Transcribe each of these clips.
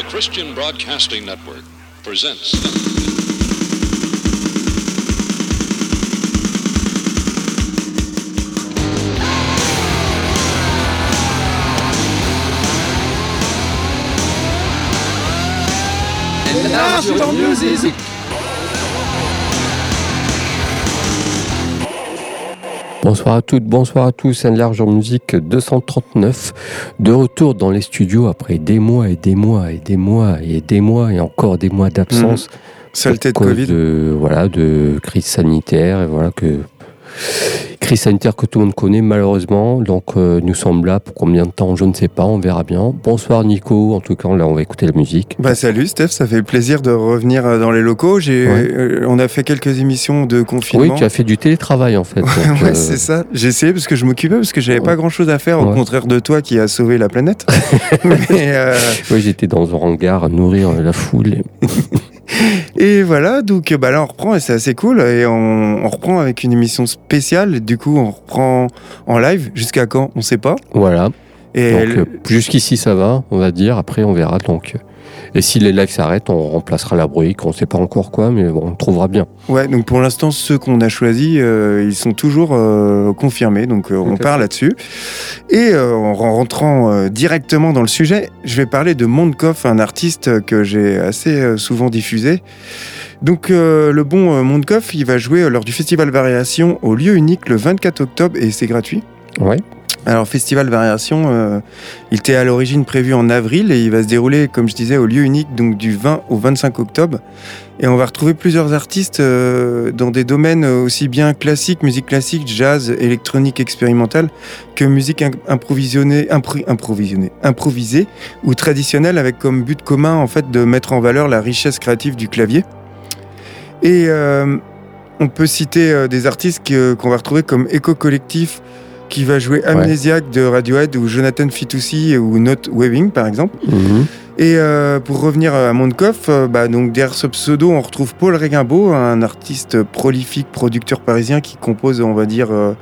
The Christian Broadcasting Network presents. Bonsoir à toutes, bonsoir à tous, un large en musique 239, de retour dans les studios après des mois et des mois et des mois et des mois et encore des mois d'absence. Mmh. Saleté de Covid. de, voilà, de crise sanitaire, et voilà que crise sanitaire que tout le monde connaît malheureusement. Donc euh, nous sommes là pour combien de temps, je ne sais pas, on verra bien. Bonsoir Nico, en tout cas là on va écouter la musique. Bah salut Steph, ça fait plaisir de revenir euh, dans les locaux. J'ai, Ouais. euh, on a fait quelques émissions de confinement. Oui, tu as fait du télétravail en fait. ouais, euh, c'est ça. J'ai essayé parce que je m'occupais parce que j'avais Ouais. pas grand chose à faire au contraire de toi qui a sauvé la planète. Mais, oui, j'étais dans un hangar à nourrir la foule. et voilà, donc bah là on reprend et c'est assez cool et on, on reprend avec une émission spéciale. Du coup, on reprend en live jusqu'à quand? On sait pas. Voilà. Et Donc elle- euh, jusqu'ici ça va, on va dire. Après on verra. Donc, euh, et si les lives s'arrêtent, on remplacera la bruit. On ne sait pas encore quoi, mais bon, on trouvera bien. Ouais, donc pour l'instant, ceux qu'on a choisis, euh, ils sont toujours euh, confirmés, donc euh, on part là-dessus. Et en rentrant directement dans le sujet, je vais parler de Mondkoff, un artiste que j'ai assez souvent diffusé. Donc le bon Mondkoff, il va jouer lors du Festival Variation au lieu unique le 24 octobre et c'est gratuit. Ouais. Alors, Festival Variation, euh, il était à l'origine prévu en avril et il va se dérouler, comme je disais, au lieu unique, donc du 20 au 25 octobre. Et on va retrouver plusieurs artistes euh, dans des domaines aussi bien classiques, musique classique, jazz, électronique expérimentale, que musique im- improvisionnée, impro- improvisée ou traditionnelle, avec comme but commun en fait de mettre en valeur la richesse créative du clavier. Et euh, on peut citer des artistes qu'on va retrouver comme Echo Collectif, qui va jouer Amnesiac de Radiohead ou Jonathan Fitoussi ou Note Webbing par exemple. Mhm. Et euh, pour revenir à Mondkoff, euh, bah, donc derrière ce pseudo, on retrouve Paul Réguimbaud, un artiste prolifique, producteur parisien qui compose, on va dire, euh,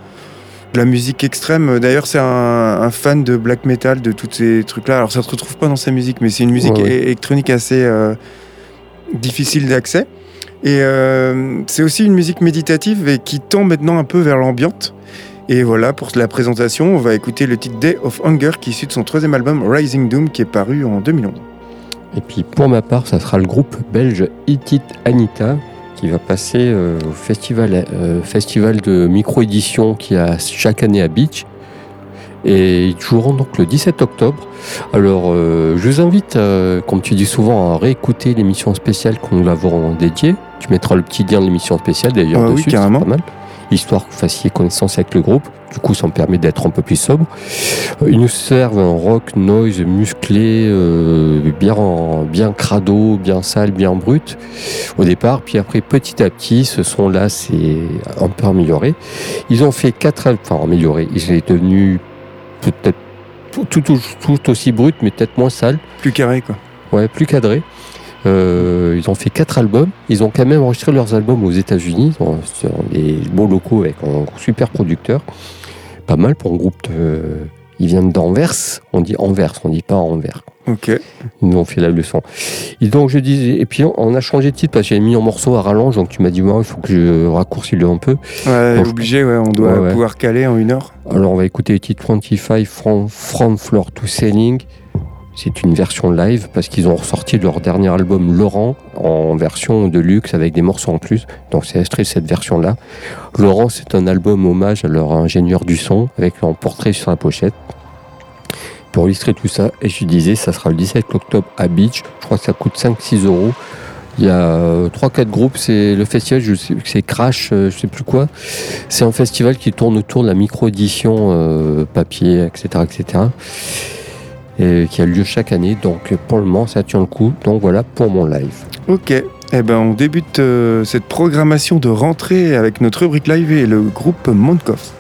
de la musique extrême. D'ailleurs, c'est un, un fan de black metal, de tous ces trucs-là. Alors, ça se retrouve pas dans sa musique, mais c'est une musique Ouais, ouais. électronique assez difficile d'accès. Et c'est aussi une musique méditative et qui tend maintenant un peu vers l'ambiante. Et voilà, pour la présentation, on va écouter le titre Day of Hunger qui est issu de son troisième album Rising Doom qui est paru en 2011. Et puis pour ma part, ça sera le groupe belge Itit Anita qui va passer euh, au festival, euh, festival de micro-édition qui a chaque année à Beach. Et ils joueront donc le 17 octobre. Alors, euh, je vous invite, comme tu dis souvent, à réécouter l'émission spéciale que nous l'avons dédiée. Tu mettras le petit lien de l'émission spéciale d'ailleurs Ah oui, dessus, c'est carrément. pas mal. Histoire que vous fassiez connaissance avec le groupe. Du coup, ça me permet d'être un peu plus sobre. Euh, Ils nous servent un rock noise musclé, euh, bien, bien crado, bien sale, bien brut au départ. Puis après, petit à petit, ce son-là c'est un peu amélioré. Ils ont fait quatre, enfin amélioré. Ils est devenu peut-être tout, tout, tout, tout aussi brut, mais peut-être moins sale. Plus carré, quoi. Ouais, plus cadré. Euh, ils ont fait quatre albums. Ils ont quand même enregistré leurs albums aux États-Unis, dans- des beaux locaux avec un super producteur. Pas mal pour un groupe de. Ils viennent d'Anvers. On dit Anvers, on dit pas Anvers. Ok. Ils nous ont fait la leçon. Et donc je disais, et puis on, a changé de titre parce que j'avais mis en morceau à rallonge, donc tu m'as dit, il faut que je raccourcis le un peu. Ouais, je- obligé, ouais, on doit Ouais, pouvoir caler en une heure. Alors on va écouter le titre 25 from, from Floor to Ceiling. C'est une version live parce qu'ils ont ressorti leur dernier album Laurent en version de luxe avec des morceaux en plus. Donc c'est extrait cette version-là. Laurent, c'est un album hommage à leur ingénieur du son avec un portrait sur la pochette. Pour illustrer tout ça, et je disais, ça sera le 17 octobre à Beach. Je crois que ça coûte 5-6 euros. Il y a 3-4 groupes, c'est le festival, je sais c'est Crash, euh, je sais plus quoi. C'est un festival qui tourne autour de la micro-édition euh, papier, etc., etc. Et qui a lieu chaque année. Donc pour le moment, ça tient le coup. Donc voilà pour mon live. Ok. Eh ben, on débute euh, cette programmation de rentrée avec notre rubrique live et le groupe Mondkoff.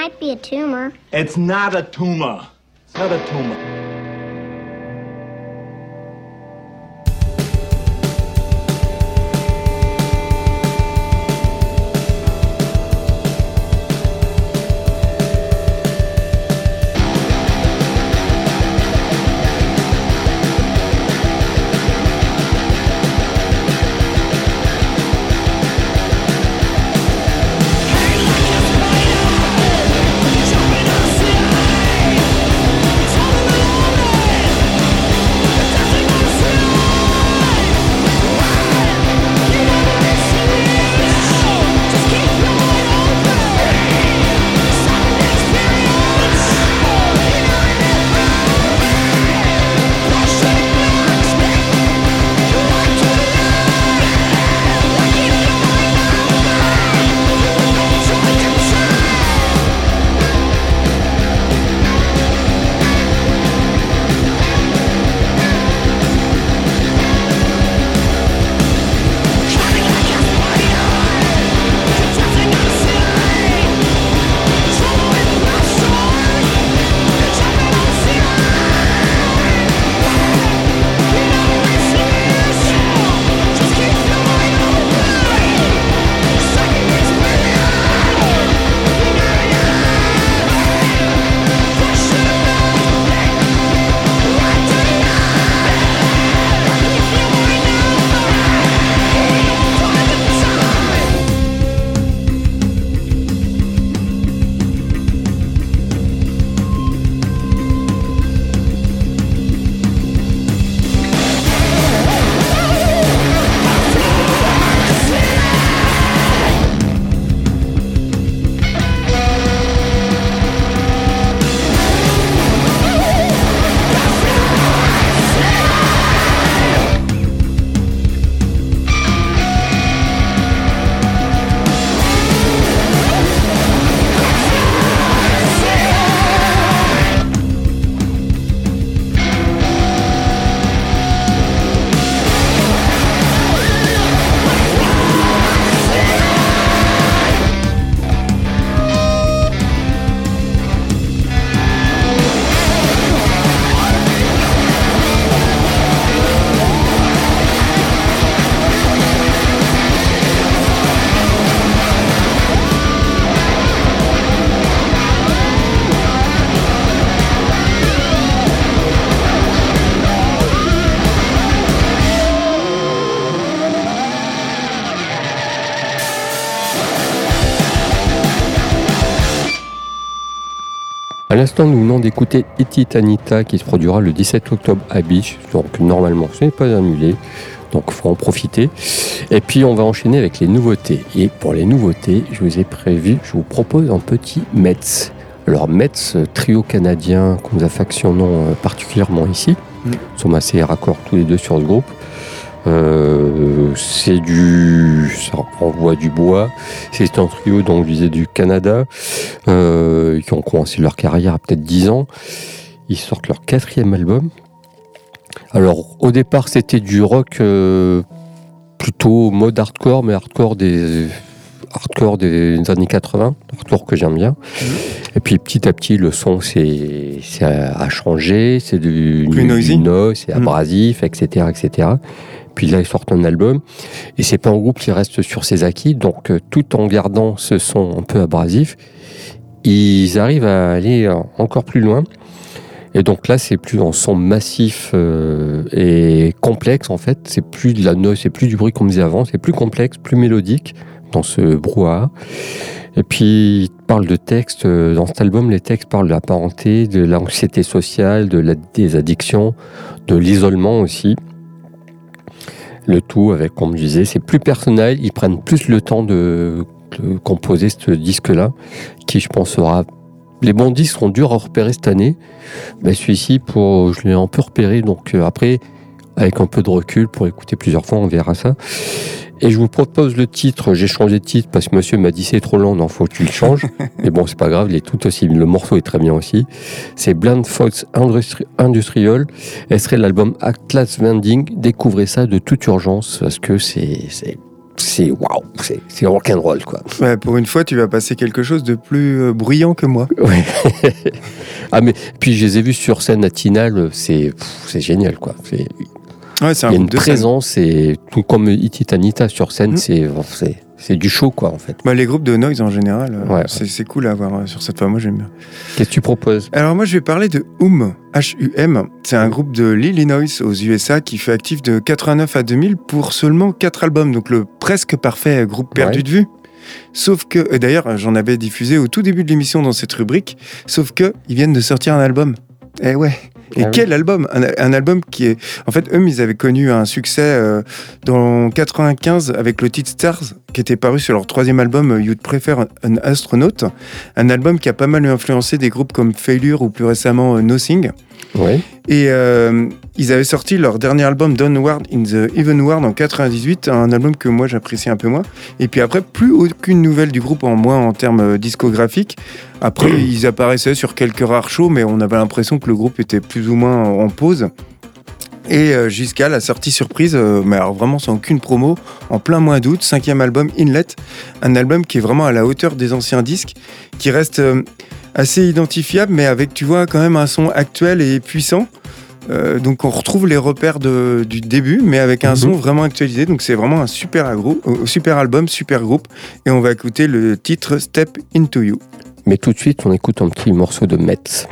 Might be a tumor. It's not a tumor. It's not a tumor. L'instant, nous venons d'écouter Etitanita qui se produira le 17 octobre à Beach. Donc normalement, ce n'est pas annulé. Donc il faut en profiter. Et puis on va enchaîner avec les nouveautés. Et pour les nouveautés, je vous ai prévu, je vous propose un petit Metz. Alors Metz, trio canadien qu'on nous affectionnons euh, particulièrement ici. Mm. Nous sommes assez raccords tous les deux sur ce groupe. Euh, c'est du, ça renvoie du bois. C'est un trio donc je disais du Canada euh, qui ont commencé leur carrière à peut-être 10 ans. Ils sortent leur quatrième album. Alors au départ c'était du rock euh, plutôt mode hardcore, mais hardcore des hardcore des années 80, hardcore que j'aime bien. Et puis petit à petit le son c'est a changé, c'est du, du noisy. noise, c'est Mm. abrasif, etc., etc. Puis là ils sortent un album et c'est pas un groupe qui reste sur ses acquis, donc euh, tout en gardant ce son un peu abrasif, ils arrivent à aller euh, encore plus loin. Et donc là, c'est plus en son massif euh, et complexe en fait. C'est plus de la noise, c'est plus du bruit qu'on disait avant. C'est plus complexe, plus mélodique dans ce brouhaha. Et puis, il parle de textes. Dans cet album, les textes parlent de la parenté, de l'anxiété sociale, de la, des addictions, de l'isolement aussi. Le tout avec, comme je disais, c'est plus personnel. Ils prennent plus le temps de, composer ce disque-là, qui je pense sera. Les bons disques seront durs à repérer cette année. Mais celui-ci, pour, je l'ai un peu repéré. Donc euh, après, avec un peu de recul, pour écouter plusieurs fois, on verra ça. Et je vous propose le titre. J'ai changé de titre parce que monsieur m'a dit c'est trop long, non, faut que tu le changes. Mais bon, c'est pas grave, il est tout aussi. Le morceau est très bien aussi. C'est Blind Fox Industri- Industrial. Elle serait l'album Atlas Vending. Découvrez ça de toute urgence parce que c'est c'est c'est waouh, c'est c'est rock'n'roll quoi. Ouais, pour une fois, tu vas passer quelque chose de plus euh, bruyant que moi. Ouais. ah mais puis je les ai vus sur scène à Tinal, c'est génial quoi. Ouais, c'est Il un y a une scène. présence et tout comme Ititanita sur scène, Mm. c'est c'est c'est du show quoi en fait. Bah, les groupes de noise en général, euh, Ouais, c'est c'est cool à voir euh, sur cette fois. Moi, j'aime bien. Qu'est-ce que tu proposes? Alors moi je vais parler de HUM, H-U-M. C'est un groupe de l'Illinois aux USA qui fait actif de 89 à 2000 pour seulement 4 albums, donc le presque parfait groupe perdu de vue. Sauf que, et d'ailleurs j'en avais diffusé au tout début de l'émission dans cette rubrique, sauf que ils viennent de sortir un album. Eh ouais. Et Ah oui. quel album? Un, un album qui est... En fait, eux, ils avaient connu un succès euh, dans 95 avec le titre Stars, qui était paru sur leur troisième album euh, You'd Prefer an Astronaut. Un album qui a pas mal influencé des groupes comme Failure ou plus récemment euh, Nothing. Et euh, ils avaient sorti leur dernier album Downward in the Even World en 98, un album que moi j'apprécie un peu moins. Et puis après, plus aucune nouvelle du groupe en moins en termes euh, discographiques. Après, ils apparaissaient sur quelques rares shows, mais on avait l'impression que le groupe était plus ou moins en pause. Et euh, jusqu'à la sortie surprise, euh, mais alors vraiment sans aucune promo, en plein mois d'août, cinquième album Inlet, un album qui est vraiment à la hauteur des anciens disques, qui reste euh, assez identifiable, mais avec, tu vois, quand même un son actuel et puissant. Euh, donc on retrouve les repères de- du début, mais avec un Mhm. son vraiment actualisé. Donc c'est vraiment un super, agro- euh, super album, super groupe. Et on va écouter le titre Step Into You. Mais tout de suite, on écoute un petit morceau de Metz.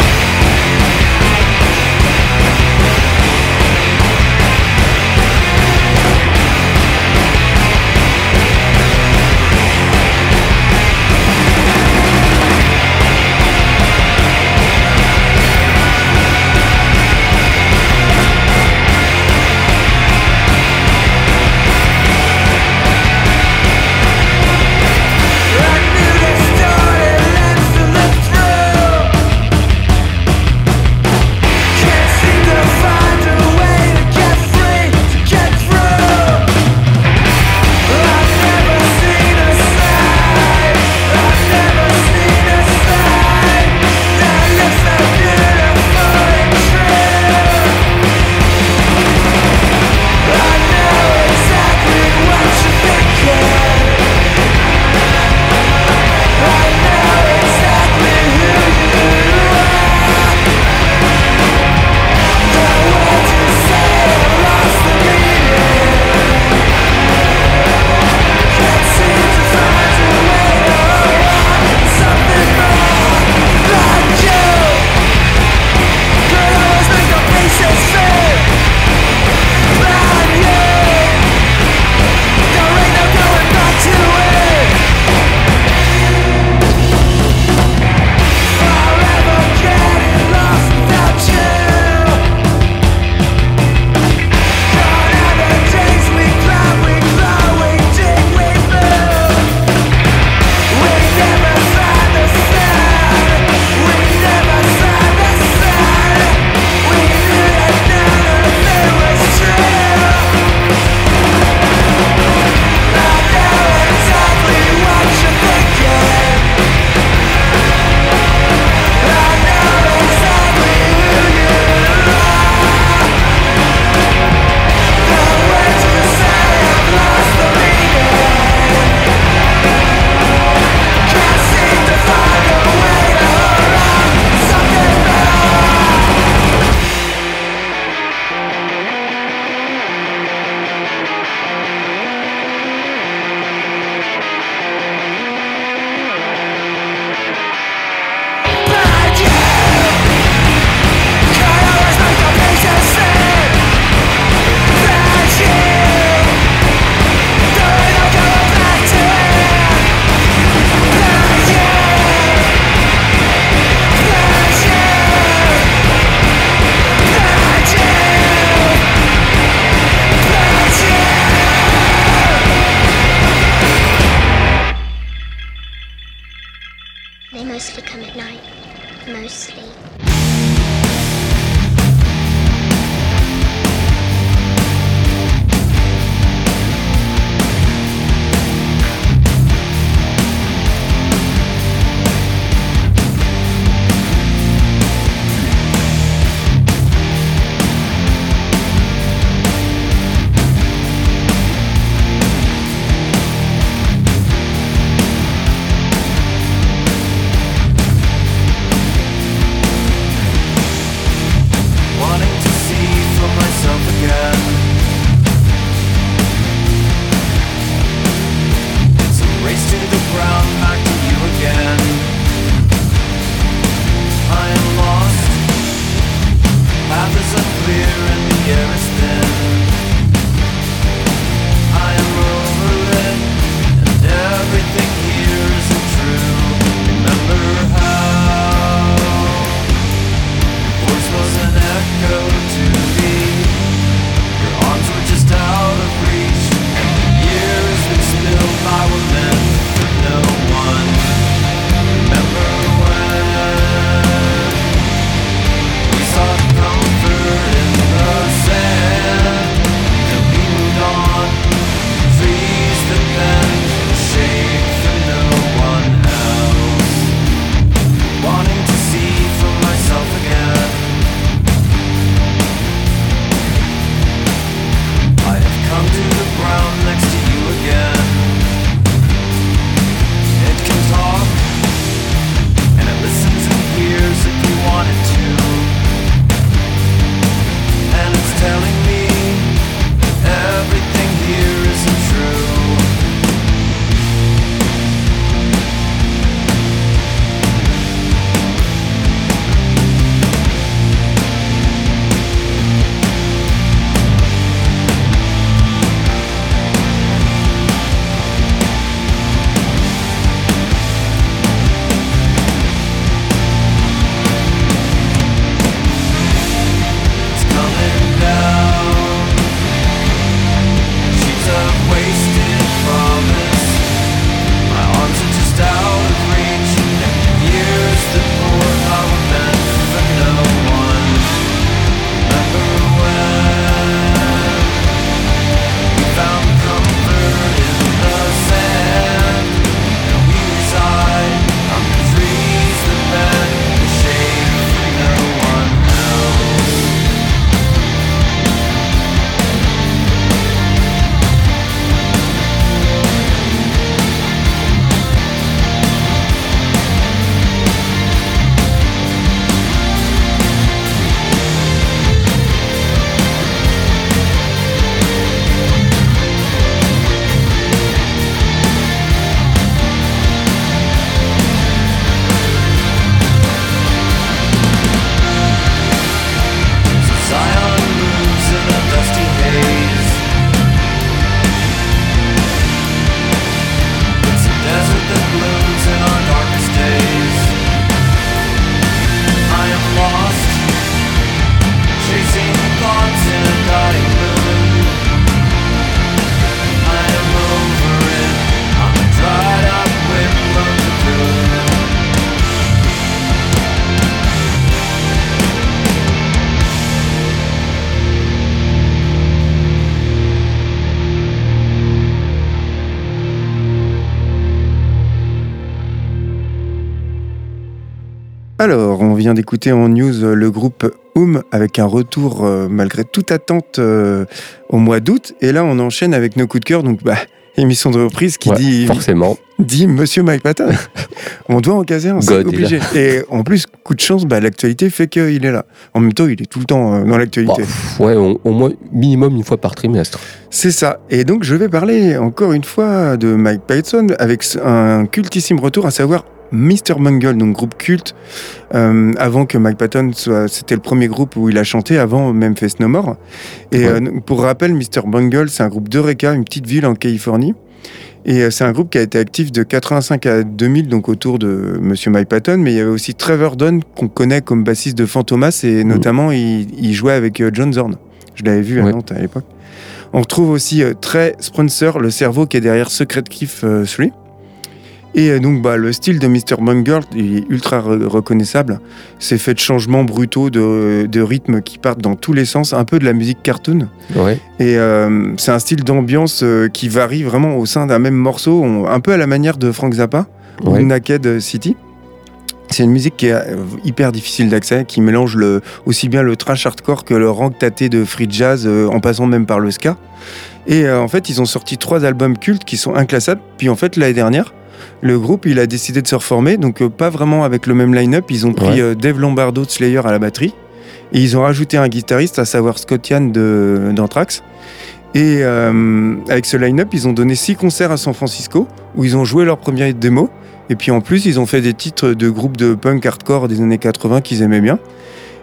Vient d'écouter en news euh, le groupe Oum avec un retour euh, malgré toute attente euh, au mois d'août. Et là, on enchaîne avec nos coups de cœur. Donc, bah, émission de reprise qui Ouais, dit, Forcément. dit Monsieur Mike Patton. on doit en caser un, c'est obligé. Et en plus, coup de chance, bah, l'actualité fait qu'il est là. En même temps, il est tout le temps dans Bah, l'actualité. pff, ouais, au moins minimum une fois par trimestre. C'est ça. Et donc, je vais parler encore une fois de Mike Patton avec un cultissime retour, à savoir Mr. Bungle, donc groupe culte. Euh, avant que Mike Patton soit, c'était le premier groupe où il a chanté avant Memphis No More. Et Ouais. euh, pour rappel, Mr. Bungle, c'est un groupe d'Eureka, une petite ville en Californie. Et euh, c'est un groupe qui a été actif de 85 à 2000, donc autour de Monsieur Mike Patton. Mais il y avait aussi Trevor Dunn, qu'on connaît comme bassiste de Fantomas, et notamment, il, il jouait avec euh, John Zorn. Je l'avais vu à Ouais. Nantes à l'époque. On retrouve aussi euh, Trey Sponsor, le cerveau qui est derrière Secret Kiff euh, 3. Et euh, donc, bah, le style de Mr. Bungle il est ultra re- reconnaissable. C'est fait de changements brutaux de, de rythme qui partent dans tous les sens, un peu de la musique cartoon. Ouais. Et euh, c'est un style d'ambiance euh, qui varie vraiment au sein d'un même morceau, on- un peu à la manière de Frank Zappa ou ouais. de Naked City. C'est une musique qui est hyper difficile d'accès, qui mélange le, aussi bien le trash hardcore que le rank tâté de free jazz, euh, en passant même par le ska. Et euh, en fait, ils ont sorti trois albums cultes qui sont inclassables. Puis en fait, l'année dernière, le groupe il a décidé de se reformer, donc euh, pas vraiment avec le même line-up. Ils ont pris Ouais. euh, Dave Lombardo de Slayer à la batterie. Et ils ont rajouté un guitariste, à savoir Scott Yann d'Anthrax. Et euh, avec ce line-up, ils ont donné six concerts à San Francisco où ils ont joué leur première démo. Et puis en plus, ils ont fait des titres de groupes de punk hardcore des années 80 qu'ils aimaient bien.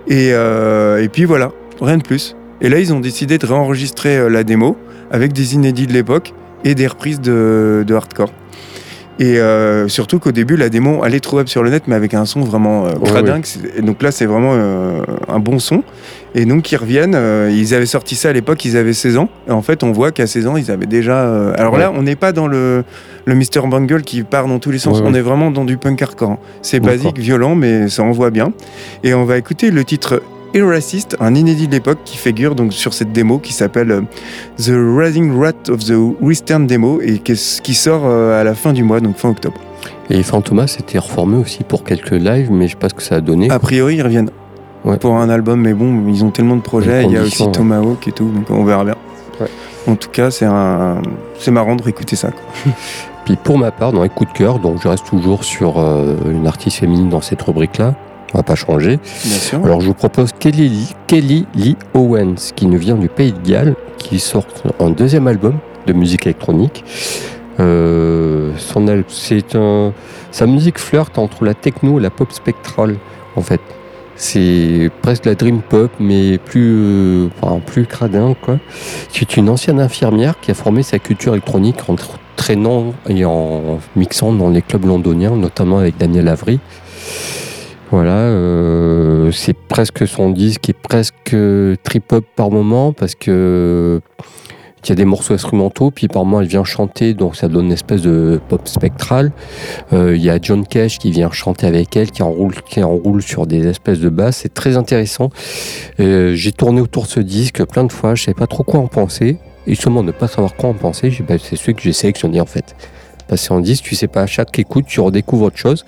Et, et puis voilà, rien de plus. Et là, ils ont décidé de réenregistrer la démo avec des inédits de l'époque et des reprises de, de hardcore. Et euh, surtout qu'au début, la démo, elle est trouvable sur le net, mais avec un son vraiment euh, cradingue. Donc là, c'est vraiment euh, un bon son. Et donc, ils reviennent. euh, ils avaient sorti ça à l'époque, ils avaient 16 ans. Et en fait, on voit qu'à 16 ans, ils avaient déjà. euh, Alors Ouais. là, on n'est pas dans le, le Mr. Bungle qui part dans tous les sens. On est vraiment dans du punk hardcore. hein. C'est basique, violent, mais ça envoie bien. Et on va écouter le titre Irracist, un inédit de l'époque qui figure donc sur cette démo qui s'appelle euh, The Rising Rat of the Western Demo et qui, sort euh, à la fin du mois, donc fin octobre. Et Fantomas s'était reformé aussi pour quelques lives, mais je sais pas ce que ça a donné. A priori, ils reviennent Ouais. pour un album, mais bon, ils ont tellement de projets. Il y a aussi ouais. Tomahawk et tout, donc on verra bien. Ouais. En tout cas, c'est un, c'est marrant de réécouter ça. quoi. Puis pour ma part, dans les coups de cœur, donc je reste toujours sur euh, une artiste féminine dans cette rubrique-là. On va pas changer. Bien sûr. Alors je vous propose Kelly Lee, Kelly Lee Owens, qui nous vient du Pays de Galles, qui sort un deuxième album de musique électronique. Euh, son c'est un, sa musique flirte entre la techno et la pop spectrale, en fait. C'est presque la dream pop, mais plus, euh, enfin, plus cradin, quoi. C'est une ancienne infirmière qui a formé sa culture électronique en tr- traînant et en mixant dans les clubs londoniens, notamment avec Daniel Avery. Voilà, euh, c'est presque son disque est presque trip-hop par moment parce que il y a des morceaux instrumentaux, puis par moment elle vient chanter, donc ça donne une espèce de pop spectral. Euh, Il y a John Cash qui vient chanter avec elle, qui enroule, sur des espèces de basses. C'est très intéressant. Euh, J'ai tourné autour de ce disque plein de fois, je savais pas trop quoi en penser. Et justement, ne pas savoir quoi en penser, bah, c'est celui que j'ai sélectionné en fait. Parce qu'en disque, tu sais pas, à chaque écoute, tu redécouvres autre chose.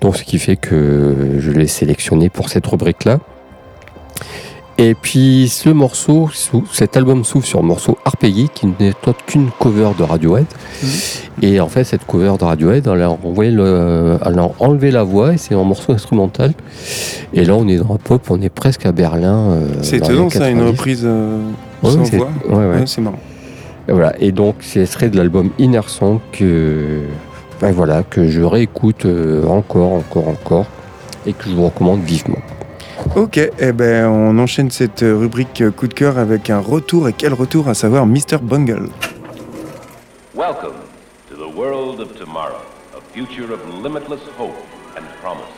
Donc, ce qui fait que je l'ai sélectionné pour cette rubrique-là. Et puis, ce morceau, cet album s'ouvre sur un morceau Arpeggi, qui n'est autre qu'une cover de Radiohead. Et en fait, cette cover de Radiohead, elle a, envoyé le, elle a enlevé la voix et c'est un morceau instrumental. Et là, on est dans la pop, on est presque à Berlin. euh, C'est étonnant ça, une 90. reprise euh, Ouais, sans voix. ouais, ouais. Ouais, c'est marrant. Et voilà. Et donc, c'est extrait de l'album Inner Song que, ben voilà, que je réécoute euh, encore, encore, encore, et que je vous recommande vivement. Ok, eh ben, on enchaîne cette euh, rubrique euh, coup de cœur avec un retour, et quel retour, à savoir Mr. Bungle. Welcome to the world of tomorrow, a future of limitless hope and promise.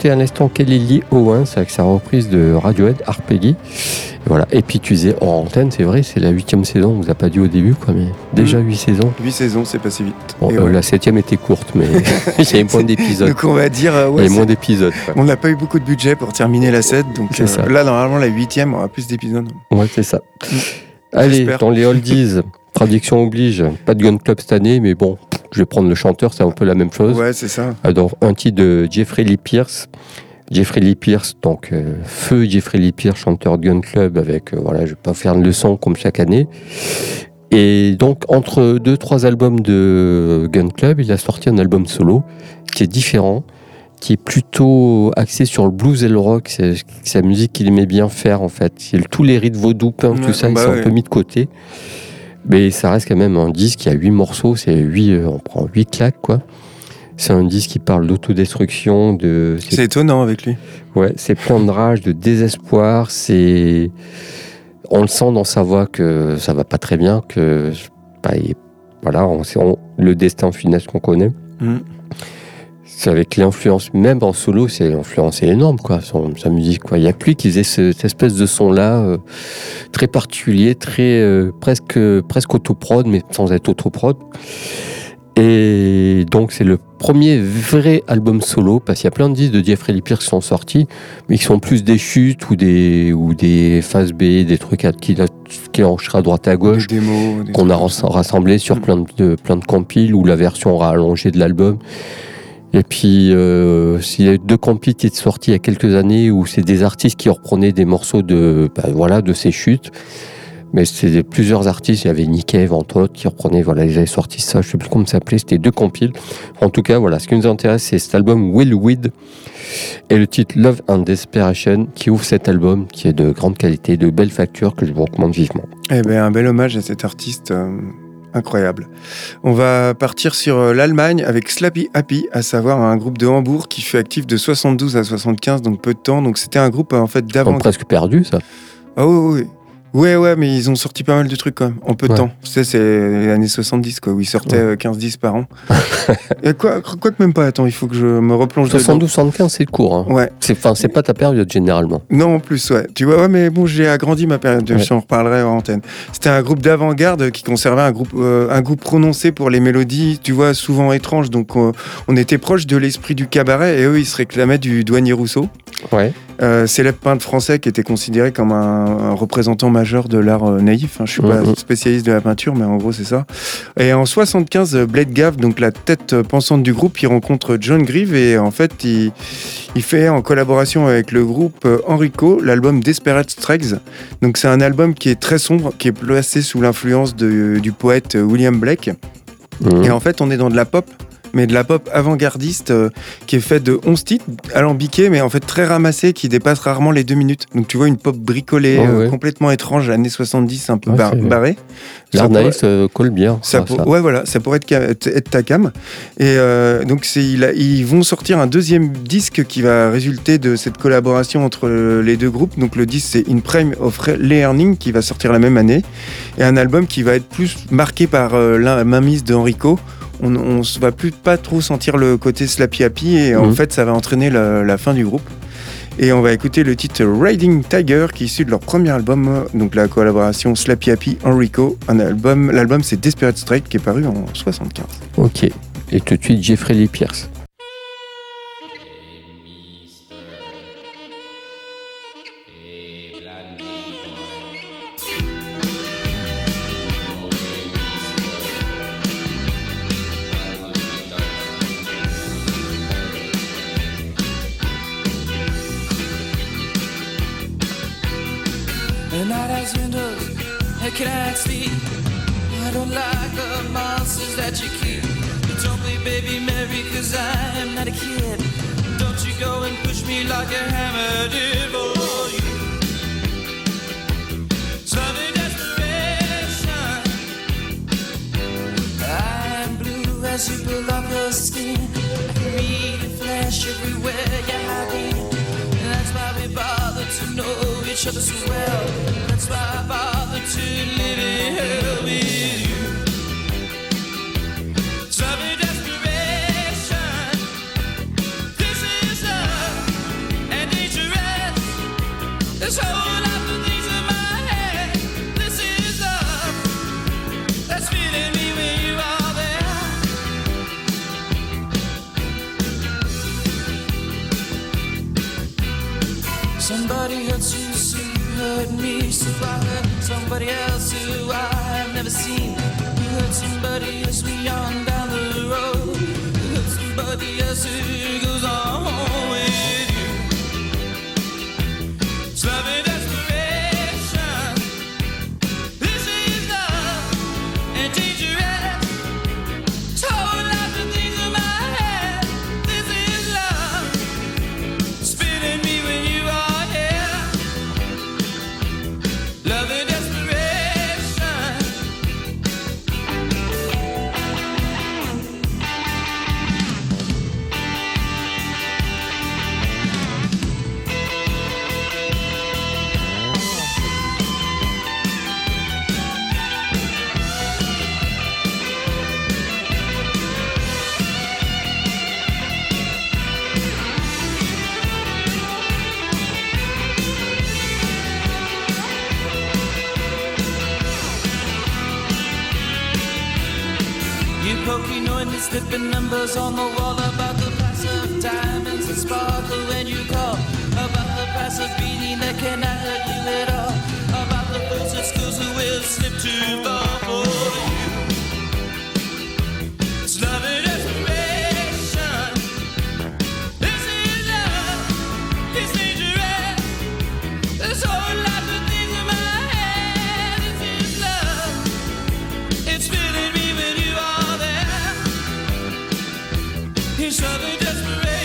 D'écouter à l'instant Kelly Lee Owens avec sa reprise de Radiohead Arpeggi. Voilà, épicusé hors antenne, c'est vrai, c'est la huitième saison, on vous a pas dit au début, quoi, mais déjà huit saisons. 8 saisons, c'est passé vite. Bon, Et euh, ouais. La septième était courte, mais il y avait moins d'épisodes. Donc on va dire, euh, Il y avait moins d'épisodes. on n'a pas eu beaucoup de budget pour terminer la 7, donc euh, ça. là normalement la huitième aura plus d'épisodes. Ouais, c'est ça. Allez, J'espère. dans les oldies, traduction oblige, pas de Gun Club cette année, mais bon, je vais prendre le chanteur, c'est un peu la même chose. Ouais, c'est ça. Alors, un titre de Jeffrey Lee Pierce. Jeffrey Lee Pierce, donc euh, feu Jeffrey Lee Pierce, chanteur de Gun Club, avec, euh, voilà, je vais pas faire une leçon comme chaque année. Et donc, entre deux, trois albums de Gun Club, il a sorti un album solo qui est différent, qui est plutôt axé sur le blues et le rock. C'est la musique qu'il aimait bien faire, en fait. Tous les rites vaudou, Ouais, tout ça, ils bah sont ouais. un peu mis de côté. Mais ça reste quand même un disque, il y a huit morceaux, c'est huit, euh, on prend huit claques, quoi. C'est un disque qui parle d'autodestruction, de. c'est- étonnant avec lui. Ouais, c'est plein de rage, de désespoir. C'est, on le sent dans sa voix que ça va pas très bien, que bah, il- voilà, on- le destin funeste qu'on connaît. Mm. C'est avec l'influence, même en solo, c'est l'influence est énorme, quoi, son, sa musique, quoi. Il y a lui qui faisait ce- cette espèce de son-là, euh, très particulier, très euh, presque presque autoprod, mais sans être autoprod. Et donc c'est le premier vrai album solo, parce qu'il y a plein de disques de Jeffrey Lee Pierce qui sont sortis, mais qui sont plus des chutes ou des ou des phases B, des trucs à- qu'il a- qu'il enregistrera à droite à gauche qu'on a trucs comme ça. ras- rassemblé sur Mm. plein de, plein de compiles ou la version rallongée de l'album. Et puis, euh, il y a eu deux compiles qui étaient sortis il y a quelques années où c'est des artistes qui reprenaient des morceaux de, bah, voilà, de ces chutes. Mais c'était plusieurs artistes, il y avait Nick entre autres qui reprenaient, voilà, ils avaient sorti ça, je sais plus comment ça s'appelait, c'était deux compiles. En tout cas, voilà, ce qui nous intéresse, c'est cet album Will Weed et le titre Love and Desperation qui ouvre cet album qui est de grande qualité, de belle facture que je vous recommande vivement. Eh ben, un bel hommage à cet artiste euh, incroyable. On va partir sur euh, l'Allemagne avec Slappy Happy, à savoir un groupe de Hambourg qui fut actif de 72 à 75, donc peu de temps. Donc c'était un groupe en fait On d'avant. presque perdu ça. Ah oui, oui, oui. Ouais, ouais, mais ils ont sorti pas mal de trucs quand même, en peu de Ouais. temps. Tu sais, c'est les années 70, quoi, où ils sortaient Ouais. euh, 15-10 par an. Et quoi, quoi que même pas, attends, il faut que je me replonge dedans. 72-75, c'est court. Hein. Ouais, C'est, enfin, c'est pas ta période généralement. non, en plus, ouais. Tu vois, ouais, mais bon, j'ai agrandi ma période, Ouais. j'en reparlerai en antenne. C'était un groupe d'avant-garde qui conservait un, groupe, euh, un goût prononcé pour les mélodies, tu vois, souvent étranges. Donc, euh, on était proche de l'esprit du cabaret et eux, ils se réclamaient du douanier Rousseau. Ouais. Euh, célèbre peintre français qui était considéré comme un, un représentant majeur de l'art euh, naïf. Hein, je suis pas Mhm. spécialiste de la peinture, mais en gros c'est ça. Et en 75, euh, Blade Gav, donc la tête pensante du groupe, il rencontre John Grieve et en fait il, il fait en collaboration avec le groupe euh, Enrico l'album Desperate Strikes. Donc c'est un album qui est très sombre, qui est placé sous l'influence du poète euh, William Blake. Mhm. Et en fait, on est dans de la pop, mais de la pop avant-gardiste euh, qui est faite de 11 titres alambiqués, mais en fait très ramassés, qui dépassent rarement les deux minutes. Donc tu vois une pop bricolée, Ouais, euh, complètement étrange, années 70, un peu Ouais, bar- c'est- colle bien. ça pour- ça. Ouais, voilà, ça pourrait être, être ta cam. Et euh, donc, c'est, il a- ils vont sortir un deuxième disque qui va résulter de cette collaboration entre les deux groupes. Donc, le disque, c'est In Prime of Learning qui va sortir la même année. Et un album qui va être plus marqué par euh, la mainmise de Enrico. On, se va plus pas trop sentir le côté slappy happy et en Mhm. fait, ça va entraîner la, la fin du groupe. Et on va écouter le titre Riding Tiger qui est issu de leur premier album, donc la collaboration Slappy Happy Enrico. Un album, l'album c'est Desperate Strike qui est paru en 75. Ok. Et tout de suite, Jeffrey Lee Pierce. I sleep. I don't like the monsters that you keep. You told me, baby Mary, cause I am not a kid. Don't you go and push me like a hammer did for you. Sudden desperation. I am blue as you pull off your skin. I can read the flash everywhere you're hiding. That's why we bother to know each other so well. That's why I bother to live in hell with you. Sudden desperation. This is love and dangerous. This whole somebody else who I have never seen. desperate.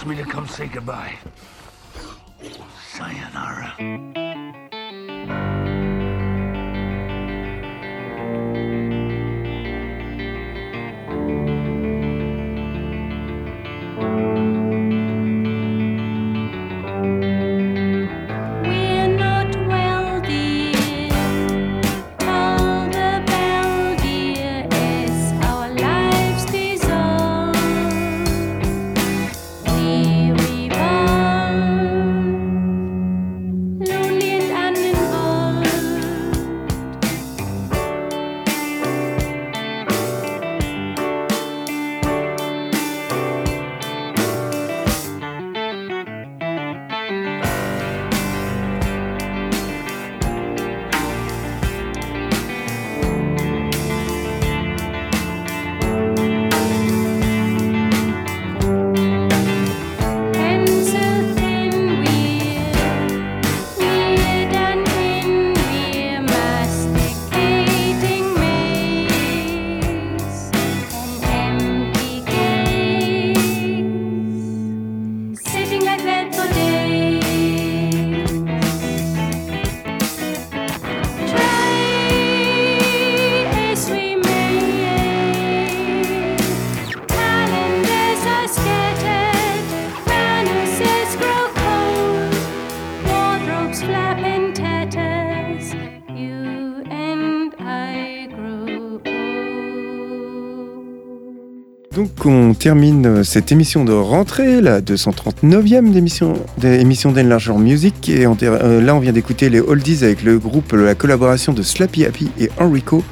asked me to come say goodbye. Sayonara. Qu'on termine euh, cette émission de rentrée, la 239e d'émission d'émission d'Enlargeur Music. Et on euh, là, on vient d'écouter les Oldies avec le groupe, la collaboration de Slappy Happy et Enrico,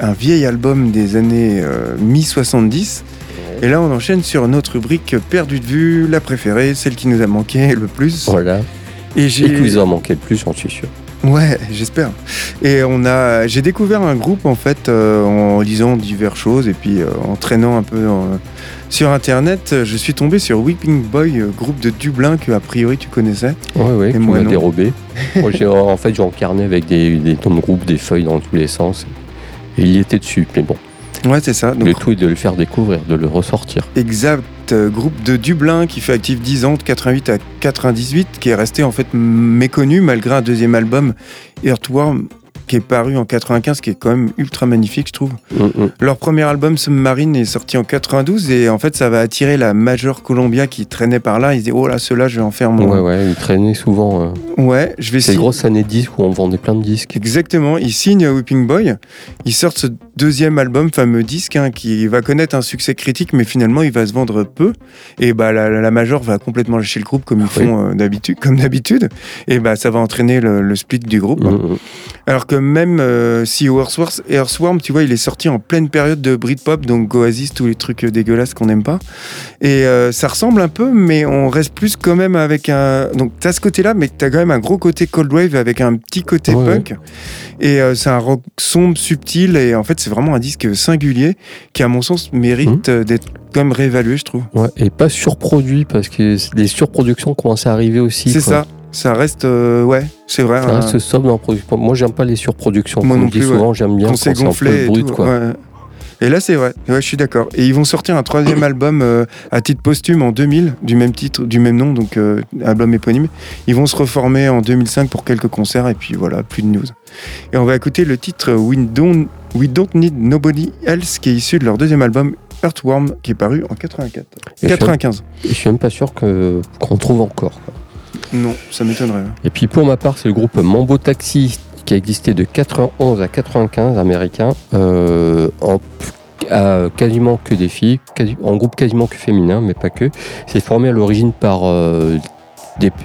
un vieil album des années euh, mi-70. Et là, on enchaîne sur notre rubrique perdue de vue, la préférée, celle qui nous a manqué le plus. Voilà. Et que vous en manquez le plus, j'en suis sûr. Ouais, j'espère. Et on a, j'ai découvert un groupe en fait euh, en lisant diverses choses et puis euh, en traînant un peu euh, sur internet. Je suis tombé sur Weeping Boy, groupe de Dublin que a priori tu connaissais. Ouais, ouais, Et moi, dérobé. Moi, j'ai- en fait, j'ai encarné avec des, des de groupe, des feuilles dans tous les sens. Et il y était dessus. Mais bon, Ouais, c'est ça. Donc le tout est de le faire découvrir, de le ressortir. exact, euh, groupe de Dublin qui fait actif 10 ans, de 88 à 98, qui est resté en fait méconnu malgré un deuxième album, Earthworm, qui est paru en 95, qui est quand même ultra magnifique, je trouve. Mm, mm. Leur premier album Submarine est sorti en 92 et en fait ça va attirer la Major Columbia qui traînait par là. Ils disaient oh là ceux-là je vais en faire mon. Ouais, ouais, il traînait souvent. euh. Ouais, je vais C'est grosses années de disques où on vendait plein de disques. Exactement, ils signent Whipping Boy. Ils sortent ce deuxième album, fameux disque, hein, qui va connaître un succès critique, mais finalement il va se vendre peu. Et bah la, la Major va complètement lâcher le groupe comme ils Oui. font euh, d'habitude, comme d'habitude. Et bah ça va entraîner le, le split du groupe. Mm, mm. Alors que même euh, si Earthworm, Earthworm, tu vois, il est sorti en pleine période de Britpop, donc Oasis, tous les trucs euh, dégueulasses qu'on n'aime pas. Et euh, ça ressemble un peu, mais on reste plus quand même avec un. Donc t'as ce côté-là, mais t'as quand même un gros côté cold wave avec un petit côté Ouais, punk. Et euh, c'est un rock sombre, subtil, et en fait c'est vraiment un disque singulier qui, à mon sens, mérite euh, d'être quand même réévalué, je trouve. Ouais, et pas surproduit parce que les surproductions commencent à arriver aussi. C'est ça. Ça reste, euh, ouais, c'est vrai. Ça reste sobre dans la production. Moi, j'aime pas les surproductions. Moi Comme non plus, souvent, j'aime bien quand quand c'est c'est un peu gonflé et tout, quoi. ouais. Et là, c'est vrai. Ouais, je suis d'accord. Et ils vont sortir un troisième album euh, à titre posthume en 2000, du même titre, du même nom, donc euh, album éponyme. Ils vont se reformer en 2005 pour quelques concerts et puis voilà, plus de news. Et on va écouter le titre We Don't, We Don't Need Nobody Else qui est issu de leur deuxième album Earthworm qui est paru en 84. Et je suis- 95. Et je suis même pas sûr que- qu'on trouve encore. quoi. Non, ça m'étonnerait. hein. Et puis pour ma part, c'est le groupe Mambo Taxi qui a existé de 91 à 95, américain, euh, en quasiment que des filles, en groupe quasiment que féminin, mais pas que. C'est formé à l'origine par euh,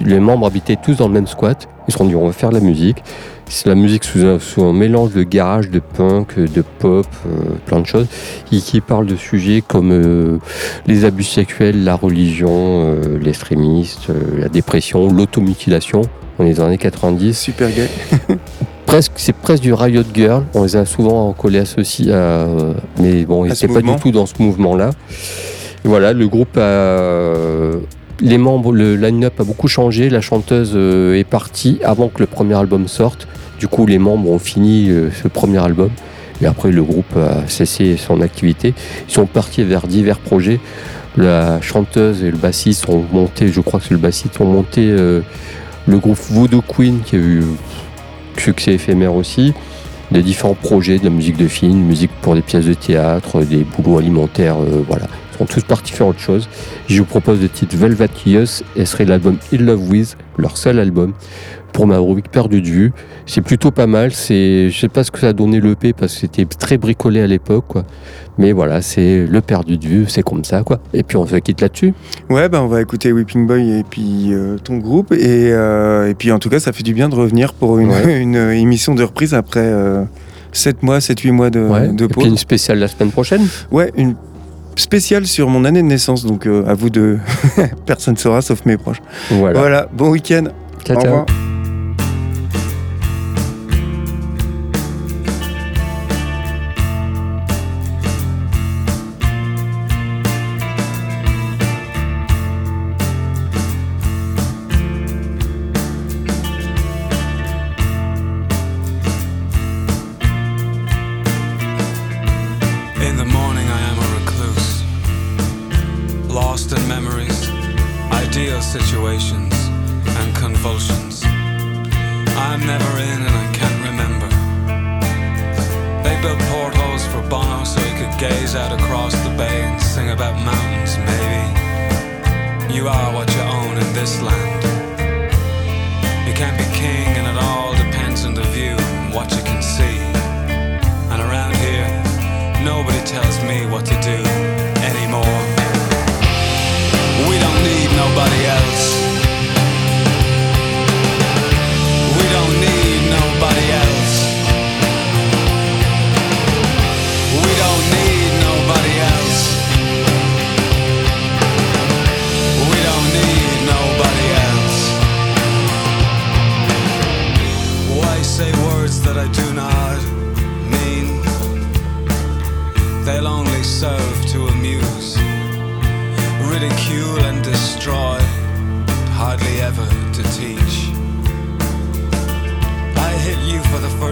les membres habitaient tous dans le même squat. Ils se sont dit on va faire de la musique. C'est la musique sous un, sous un mélange de garage, de punk, de pop, euh, plein de choses, et qui parle de sujets comme euh, les abus sexuels, la religion, euh, l'extrémiste, euh, la dépression, l'automutilation. On est dans les années 90. Super gay. Presque, c'est presque du Riot Girl. On les a souvent collés associés à. Mais bon, ils À n'étaient pas du tout dans ce mouvement-là. Voilà, le groupe a. Les membres, le line-up a beaucoup changé. La chanteuse euh, est partie avant que le premier album sorte. Du coup, les membres ont fini euh, ce premier album. Et après, le groupe a cessé son activité. Ils sont partis vers divers projets. La chanteuse et le bassiste ont monté, je crois que c'est le bassiste, ont monté euh, le groupe Voodoo Queen qui a eu succès éphémère aussi, des différents projets, de la musique de film, musique pour des pièces de théâtre, des boulots alimentaires, voilà. Sont tous partis faire autre chose. Je vous propose le titre Velvet Kios et ce serait l'album In Love With, leur seul album, pour ma rubrique perdue de vue. C'est plutôt pas mal, c'est, je sais pas ce que ça a donné l'EP parce que c'était très bricolé à l'époque, quoi. Mais voilà, c'est le perdu de vue, c'est comme ça, quoi. Et puis on se quitte là-dessus. Ouais, bah on va écouter Whipping Boy et puis euh, ton groupe. Et, euh, et puis en tout cas, ça fait du bien de revenir pour une, Ouais. une émission de reprise après 7 mois, 7-8 mois de, Ouais. de Et puis pause. une spéciale la semaine prochaine. Ouais, une spéciale sur mon année de naissance. Donc euh, à vous de. Personne ne saura sauf mes proches. Voilà. Voilà, bon week-end. Ciao, Au ciao. revoir.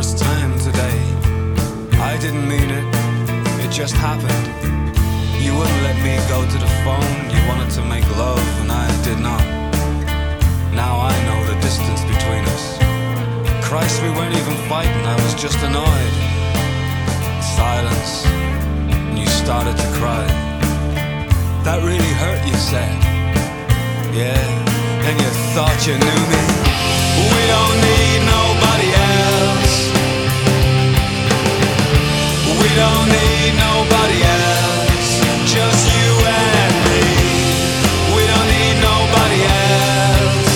first time today. I didn't mean it, it just happened. You wouldn't let me go to the phone, you wanted to make love, and I did not. Now I know the distance between us. Christ, we weren't even fighting, I was just annoyed. Silence, and you started to cry. That really hurt, you said. Yeah, and you thought you knew me. We don't need nobody else. We don't need nobody else. Just you and me. We don't need nobody else.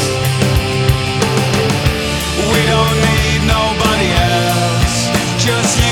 We don't need nobody else. Just you